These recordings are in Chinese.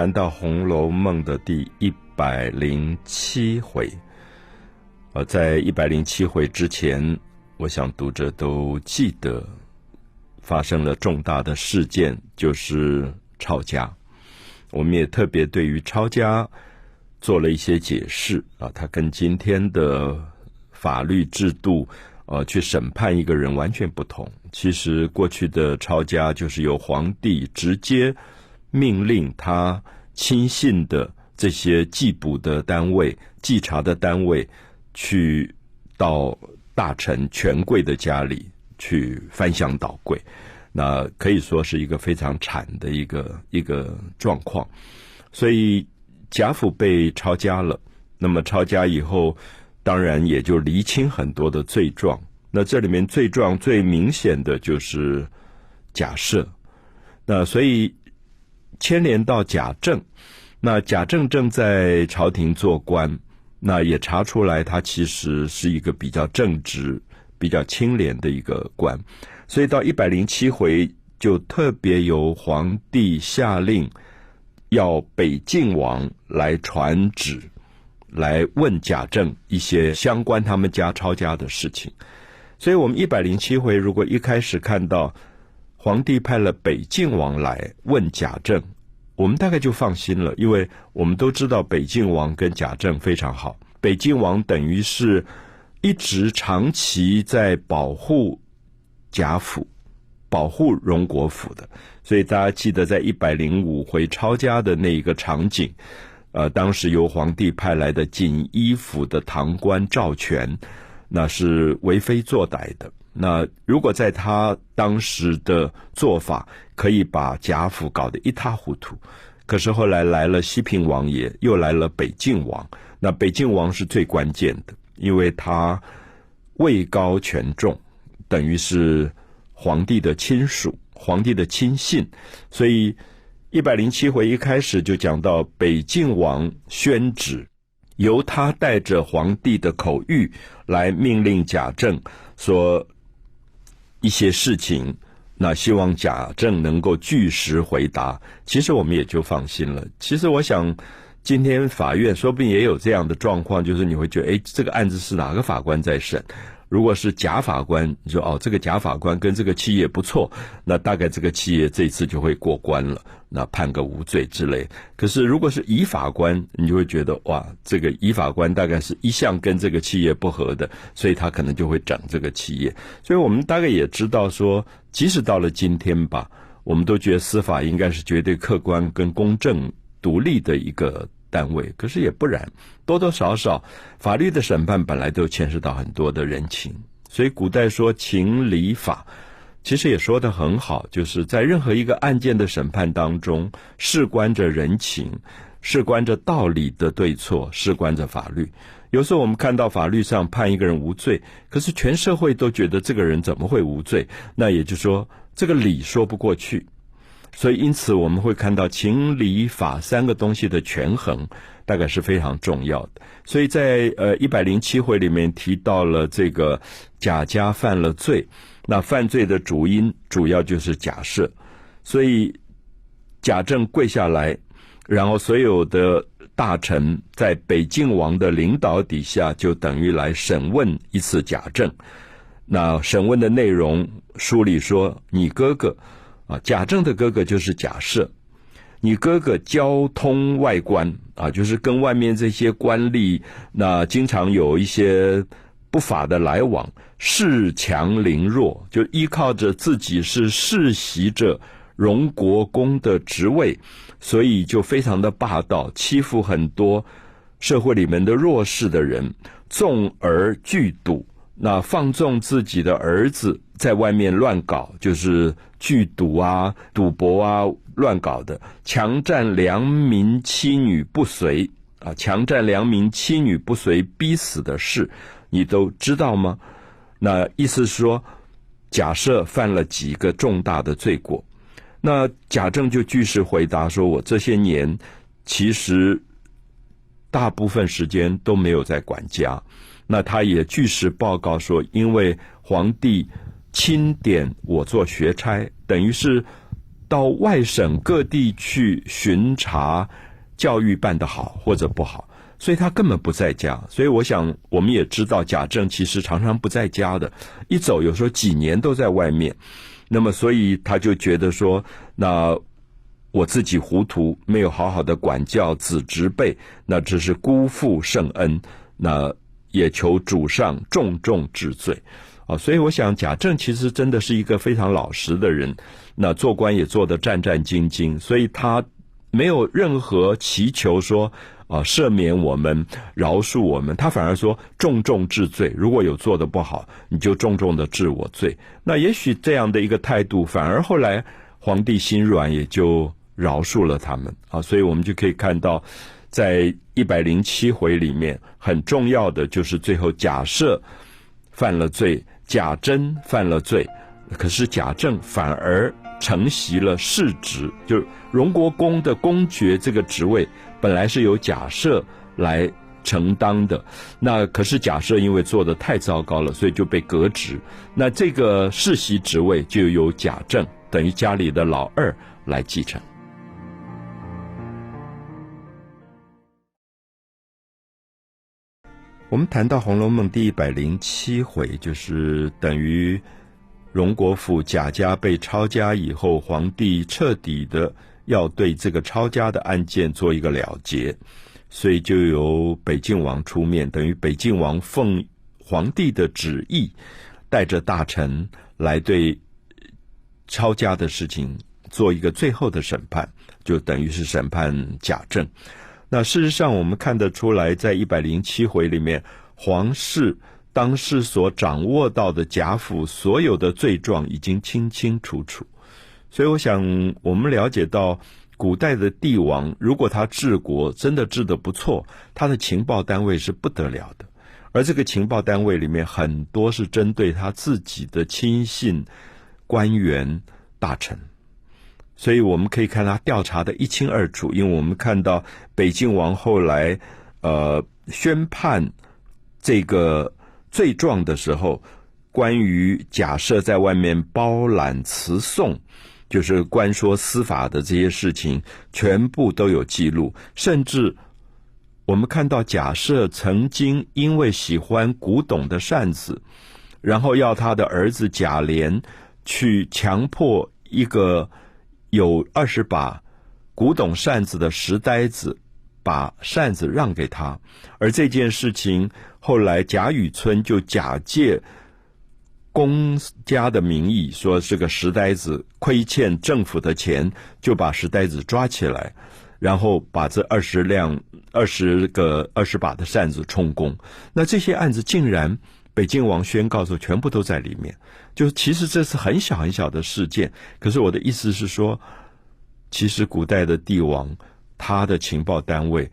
谈到《红楼梦》的第一百零七回。呃，在一百零七回之前，我想读者都记得发生了重大的事件，就是抄家。我们也特别对于抄家做了一些解释啊，它跟今天的法律制度呃去审判一个人完全不同。其实过去的抄家就是由皇帝直接命令他亲信的这些缉捕的单位、稽查的单位。去到大臣权贵的家里去翻箱倒柜，那可以说是一个非常惨的一个一个状况。所以贾府被抄家了，那么抄家以后，当然也就厘清很多的罪状。那这里面罪状最明显的就是贾赦，那所以牵连到贾政，那贾政正在朝廷做官。那也查出来，他其实是一个比较正直、比较清廉的一个官，所以到一百零七回就特别由皇帝下令，要北静王来传旨，来问贾政一些相关他们家抄家的事情。所以我们一百零七回如果一开始看到皇帝派了北静王来问贾政。我们大概就放心了，因为我们都知道北静王跟贾政非常好。北静王等于是一直长期在保护贾府、保护荣国府的，所以大家记得在一百零五回抄家的那一个场景，呃，当时由皇帝派来的锦衣府的堂官赵全，那是为非作歹的。那如果在他当时的做法，可以把贾府搞得一塌糊涂。可是后来来了西平王爷，又来了北静王。那北静王是最关键的，因为他位高权重，等于是皇帝的亲属、皇帝的亲信。所以一百零七回一开始就讲到北静王宣旨，由他带着皇帝的口谕来命令贾政说。一些事情，那希望贾政能够据实回答。其实我们也就放心了。其实我想，今天法院说不定也有这样的状况，就是你会觉得，哎，这个案子是哪个法官在审？如果是假法官，你说哦，这个假法官跟这个企业不错，那大概这个企业这次就会过关了，那判个无罪之类。可是如果是乙法官，你就会觉得哇，这个乙法官大概是一向跟这个企业不合的，所以他可能就会整这个企业。所以我们大概也知道说，即使到了今天吧，我们都觉得司法应该是绝对客观跟公正、独立的一个。单位，可是也不然，多多少少法律的审判本来都牵涉到很多的人情，所以古代说情理法，其实也说的很好，就是在任何一个案件的审判当中，事关着人情，事关着道理的对错，事关着法律。有时候我们看到法律上判一个人无罪，可是全社会都觉得这个人怎么会无罪？那也就说，这个理说不过去。所以，因此我们会看到情理法三个东西的权衡，大概是非常重要的。所以在呃一百零七回里面提到了这个贾家犯了罪，那犯罪的主因主要就是假设，所以贾政跪下来，然后所有的大臣在北静王的领导底下，就等于来审问一次贾政。那审问的内容，书里说你哥哥。啊，贾政的哥哥就是贾赦，你哥哥交通外官啊，就是跟外面这些官吏，那经常有一些不法的来往，恃强凌弱，就依靠着自己是世袭着荣国公的职位，所以就非常的霸道，欺负很多社会里面的弱势的人，纵而拒赌，那放纵自己的儿子。在外面乱搞，就是聚赌啊、赌博啊、乱搞的，强占良民妻女不遂啊，强占良民妻女不遂逼死的事，你都知道吗？那意思是说，假设犯了几个重大的罪过，那贾政就据实回答说：“我这些年其实大部分时间都没有在管家。”那他也据实报告说，因为皇帝。钦点我做学差，等于是到外省各地去巡查教育办得好或者不好，所以他根本不在家。所以我想，我们也知道贾政其实常常不在家的，一走有时候几年都在外面。那么，所以他就觉得说，那我自己糊涂，没有好好的管教子侄辈，那这是辜负圣恩。那也求主上重重治罪。啊，所以我想贾政其实真的是一个非常老实的人，那做官也做得战战兢兢，所以他没有任何祈求说啊赦免我们、饶恕我们，他反而说重重治罪。如果有做的不好，你就重重的治我罪。那也许这样的一个态度，反而后来皇帝心软，也就饶恕了他们啊。所以我们就可以看到，在一百零七回里面，很重要的就是最后假设犯了罪。贾珍犯了罪，可是贾政反而承袭了世职，就是荣国公的公爵这个职位，本来是由贾赦来承担的。那可是贾赦因为做的太糟糕了，所以就被革职。那这个世袭职位就由贾政，等于家里的老二来继承。我们谈到《红楼梦》第一百零七回，就是等于荣国府贾家被抄家以后，皇帝彻底的要对这个抄家的案件做一个了结，所以就由北静王出面，等于北静王奉皇帝的旨意，带着大臣来对抄家的事情做一个最后的审判，就等于是审判贾政。那事实上，我们看得出来，在一百零七回里面，皇室当时所掌握到的贾府所有的罪状已经清清楚楚。所以，我想我们了解到，古代的帝王如果他治国真的治得不错，他的情报单位是不得了的。而这个情报单位里面很多是针对他自己的亲信、官员、大臣。所以我们可以看他调查的一清二楚，因为我们看到北静王后来呃宣判这个罪状的时候，关于假设在外面包揽词讼，就是官说司法的这些事情，全部都有记录。甚至我们看到假设曾经因为喜欢古董的扇子，然后要他的儿子贾琏去强迫一个。有二十把古董扇子的石呆子，把扇子让给他，而这件事情后来贾雨村就假借公家的名义，说是个石呆子亏欠政府的钱，就把石呆子抓起来，然后把这二十辆、二十个、二十把的扇子充公。那这些案子竟然北京王宣告说，全部都在里面。就其实这是很小很小的事件，可是我的意思是说，其实古代的帝王他的情报单位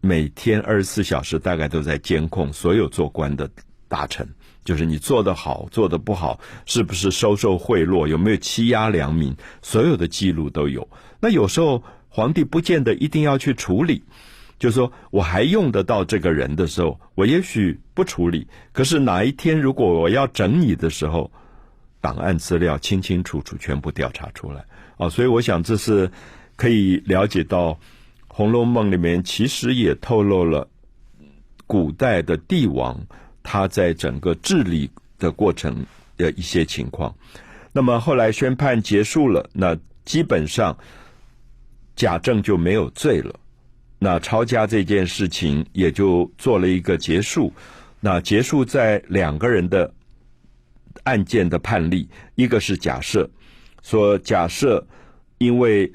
每天二十四小时大概都在监控所有做官的大臣，就是你做的好做的不好，是不是收受贿赂，有没有欺压良民，所有的记录都有。那有时候皇帝不见得一定要去处理。就说我还用得到这个人的时候，我也许不处理。可是哪一天如果我要整你的时候，档案资料清清楚楚全部调查出来啊！所以我想这是可以了解到《红楼梦》里面其实也透露了古代的帝王他在整个治理的过程的一些情况。那么后来宣判结束了，那基本上贾政就没有罪了。那抄家这件事情也就做了一个结束。那结束在两个人的案件的判例，一个是假设说假设，因为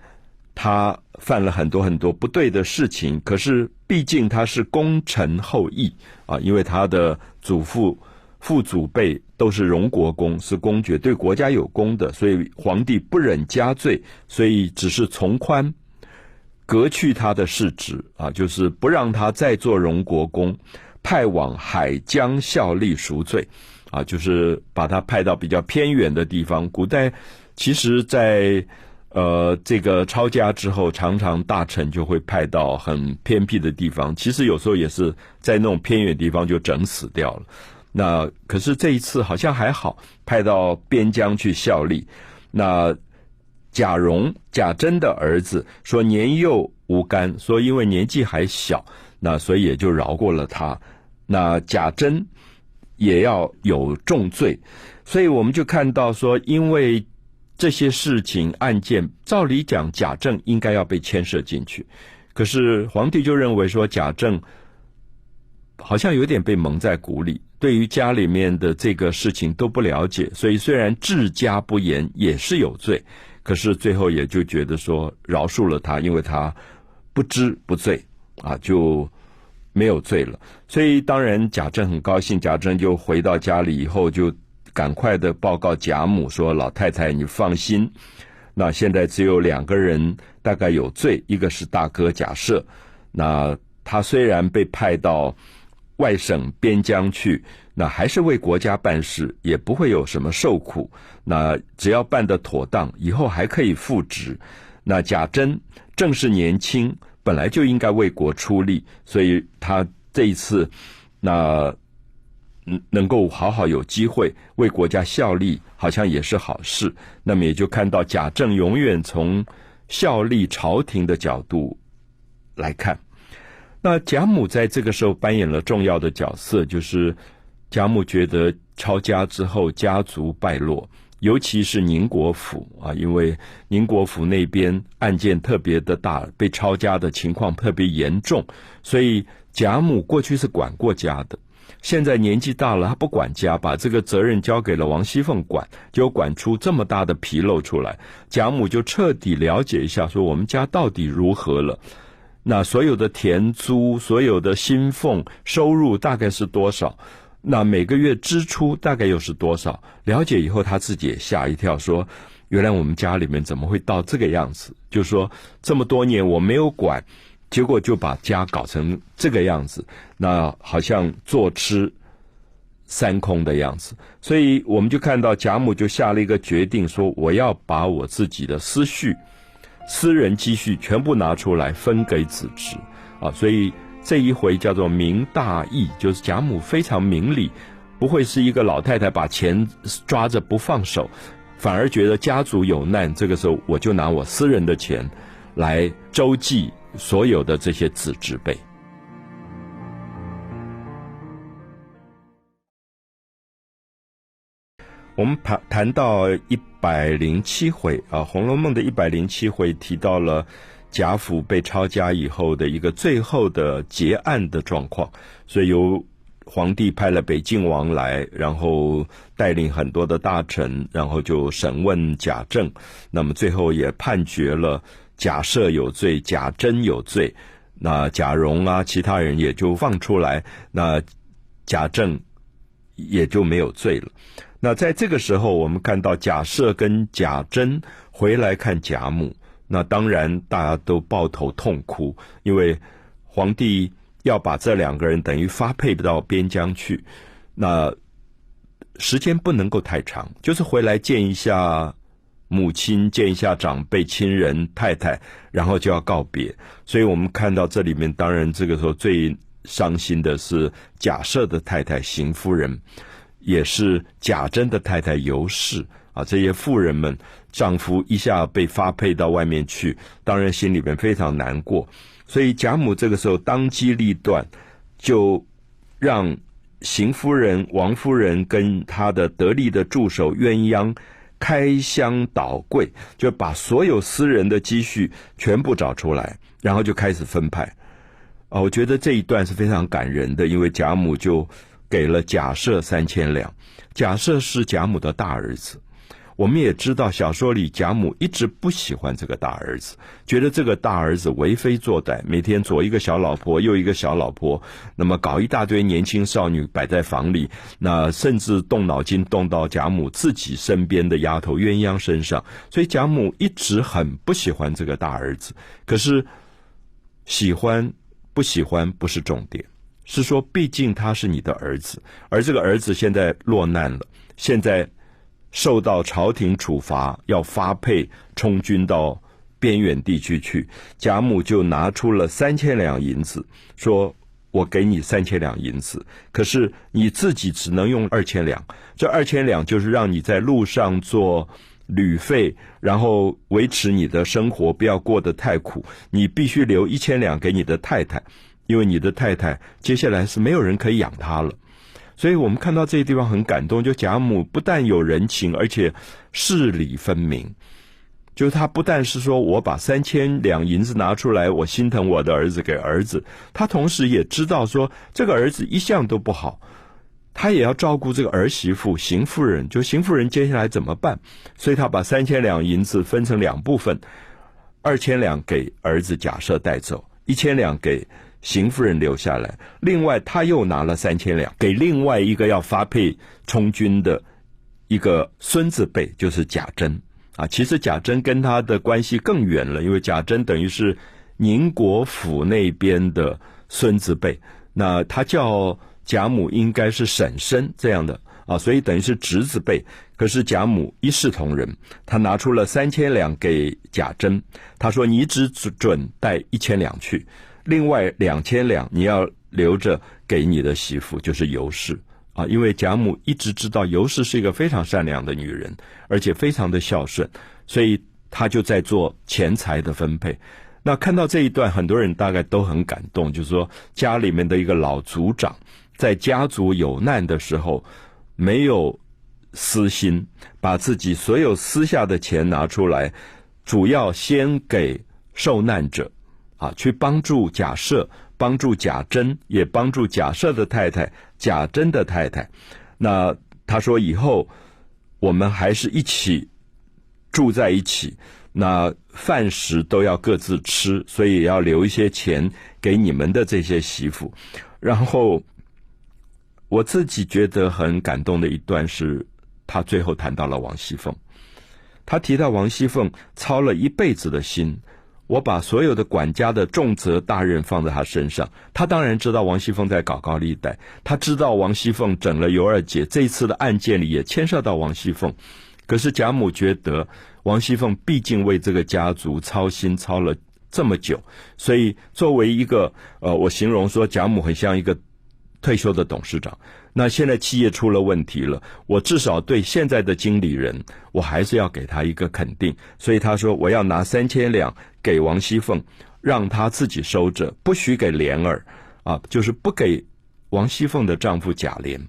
他犯了很多很多不对的事情，可是毕竟他是功臣后裔啊，因为他的祖父、父祖辈都是荣国公，是公爵，对国家有功的，所以皇帝不忍加罪，所以只是从宽。革去他的世职啊，就是不让他再做荣国公，派往海疆效力赎罪，啊，就是把他派到比较偏远的地方。古代其实，在呃这个抄家之后，常常大臣就会派到很偏僻的地方，其实有时候也是在那种偏远地方就整死掉了。那可是这一次好像还好，派到边疆去效力，那。贾蓉、贾珍的儿子，说年幼无干，说因为年纪还小，那所以也就饶过了他。那贾珍也要有重罪，所以我们就看到说，因为这些事情案件，照理讲贾政应该要被牵涉进去，可是皇帝就认为说贾政好像有点被蒙在鼓里。对于家里面的这个事情都不了解，所以虽然治家不严也是有罪，可是最后也就觉得说饶恕了他，因为他不知不罪啊，就没有罪了。所以当然贾政很高兴，贾政就回到家里以后就赶快的报告贾母说：“老太太，你放心，那现在只有两个人大概有罪，一个是大哥贾赦，那他虽然被派到。”外省边疆去，那还是为国家办事，也不会有什么受苦。那只要办得妥当，以后还可以复职。那贾珍正是年轻，本来就应该为国出力，所以他这一次那嗯能够好好有机会为国家效力，好像也是好事。那么也就看到贾政永远从效力朝廷的角度来看。那贾母在这个时候扮演了重要的角色，就是贾母觉得抄家之后家族败落，尤其是宁国府啊，因为宁国府那边案件特别的大，被抄家的情况特别严重，所以贾母过去是管过家的，现在年纪大了，他不管家，把这个责任交给了王熙凤管，就管出这么大的纰漏出来，贾母就彻底了解一下，说我们家到底如何了。那所有的田租、所有的薪俸收入大概是多少？那每个月支出大概又是多少？了解以后，他自己也吓一跳，说：“原来我们家里面怎么会到这个样子？就说这么多年我没有管，结果就把家搞成这个样子，那好像坐吃三空的样子。所以我们就看到贾母就下了一个决定，说我要把我自己的思绪。”私人积蓄全部拿出来分给子侄，啊，所以这一回叫做明大义，就是贾母非常明理，不会是一个老太太把钱抓着不放手，反而觉得家族有难，这个时候我就拿我私人的钱来周济所有的这些子侄辈。我们谈谈到一百零七回啊，《红楼梦》的一百零七回提到了贾府被抄家以后的一个最后的结案的状况，所以由皇帝派了北静王来，然后带领很多的大臣，然后就审问贾政，那么最后也判决了贾赦有罪，贾珍有罪，那贾蓉啊，其他人也就放出来，那贾政也就没有罪了。那在这个时候，我们看到贾赦跟贾珍回来看贾母，那当然大家都抱头痛哭，因为皇帝要把这两个人等于发配到边疆去，那时间不能够太长，就是回来见一下母亲，见一下长辈亲人太太，然后就要告别。所以我们看到这里面，当然这个时候最伤心的是贾赦的太太邢夫人。也是贾珍的太太尤氏啊，这些富人们丈夫一下被发配到外面去，当然心里边非常难过。所以贾母这个时候当机立断，就让邢夫人、王夫人跟她的得力的助手鸳鸯开箱倒柜，就把所有私人的积蓄全部找出来，然后就开始分派。啊，我觉得这一段是非常感人的，因为贾母就。给了贾赦三千两，贾赦是贾母的大儿子。我们也知道，小说里贾母一直不喜欢这个大儿子，觉得这个大儿子为非作歹，每天左一个小老婆，右一个小老婆，那么搞一大堆年轻少女摆在房里，那甚至动脑筋动到贾母自己身边的丫头鸳鸯身上，所以贾母一直很不喜欢这个大儿子。可是，喜欢不喜欢不是重点。是说，毕竟他是你的儿子，而这个儿子现在落难了，现在受到朝廷处罚，要发配充军到边远地区去。贾母就拿出了三千两银子，说：“我给你三千两银子，可是你自己只能用二千两。这二千两就是让你在路上做旅费，然后维持你的生活，不要过得太苦。你必须留一千两给你的太太，因为你的太太接下来是没有人可以养她了。所以我们看到这些地方很感动，就贾母不但有人情，而且事理分明。就是他不但是说我把三千两银子拿出来，我心疼我的儿子给儿子，他同时也知道说这个儿子一向都不好，他也要照顾这个儿媳妇邢夫人。就邢夫人接下来怎么办？所以他把三千两银子分成两部分，二千两给儿子贾赦带走，一千两给邢夫人留下来。另外他又拿了三千两给另外一个要发配充军的一个孙子辈，就是贾珍。啊，其实贾珍跟他的关系更远了，因为贾珍等于是宁国府那边的孙子辈，那他叫贾母应该是婶婶这样的啊，所以等于是侄子辈。可是贾母一视同仁，他拿出了三千两给贾珍，他说你只准带一千两去，另外两千两你要留着给你的媳妇，就是尤氏。啊，因为贾母一直知道尤氏是一个非常善良的女人，而且非常的孝顺，所以她就在做钱财的分配。那看到这一段，很多人大概都很感动，就是说家里面的一个老族长，在家族有难的时候，没有私心，把自己所有私下的钱拿出来，主要先给受难者，啊，去帮助贾赦。帮助贾珍，也帮助贾赦的太太贾珍的太太。那他说以后我们还是一起住在一起，那饭食都要各自吃，所以要留一些钱给你们的这些媳妇。然后我自己觉得很感动的一段是，他最后谈到了王熙凤，他提到王熙凤操了一辈子的心。我把所有的管家的重责大任放在他身上，他当然知道王熙凤在搞高利贷，他知道王熙凤整了尤二姐，这一次的案件里也牵涉到王熙凤。可是贾母觉得王熙凤毕竟为这个家族操心操了这么久，所以作为一个呃，我形容说贾母很像一个退休的董事长。那现在企业出了问题了，我至少对现在的经理人，我还是要给他一个肯定。所以他说我要拿三千两给王熙凤，让她自己收着，不许给莲儿，啊，就是不给王熙凤的丈夫贾琏，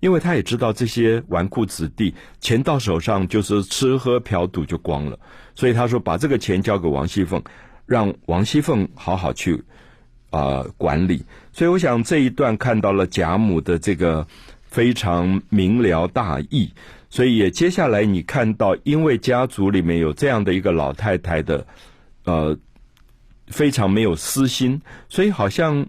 因为他也知道这些纨绔子弟钱到手上就是吃喝嫖赌就光了，所以他说把这个钱交给王熙凤，让王熙凤好好去。啊，管理，所以我想这一段看到了贾母的这个非常明了大义，所以也接下来你看到，因为家族里面有这样的一个老太太的，呃，非常没有私心，所以好像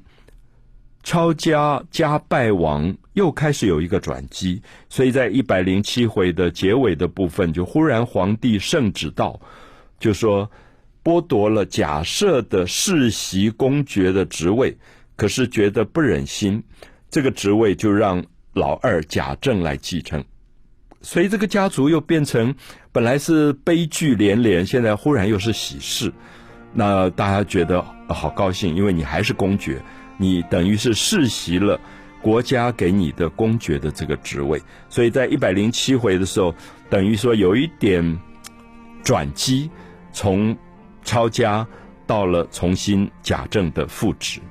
抄家家败亡又开始有一个转机，所以在一百零七回的结尾的部分，就忽然皇帝圣旨到，就说。剥夺了假设的世袭公爵的职位，可是觉得不忍心，这个职位就让老二贾政来继承，所以这个家族又变成本来是悲剧连连，现在忽然又是喜事，那大家觉得好高兴，因为你还是公爵，你等于是世袭了国家给你的公爵的这个职位，所以在一百零七回的时候，等于说有一点转机，从。抄家到了重新贾政的复职。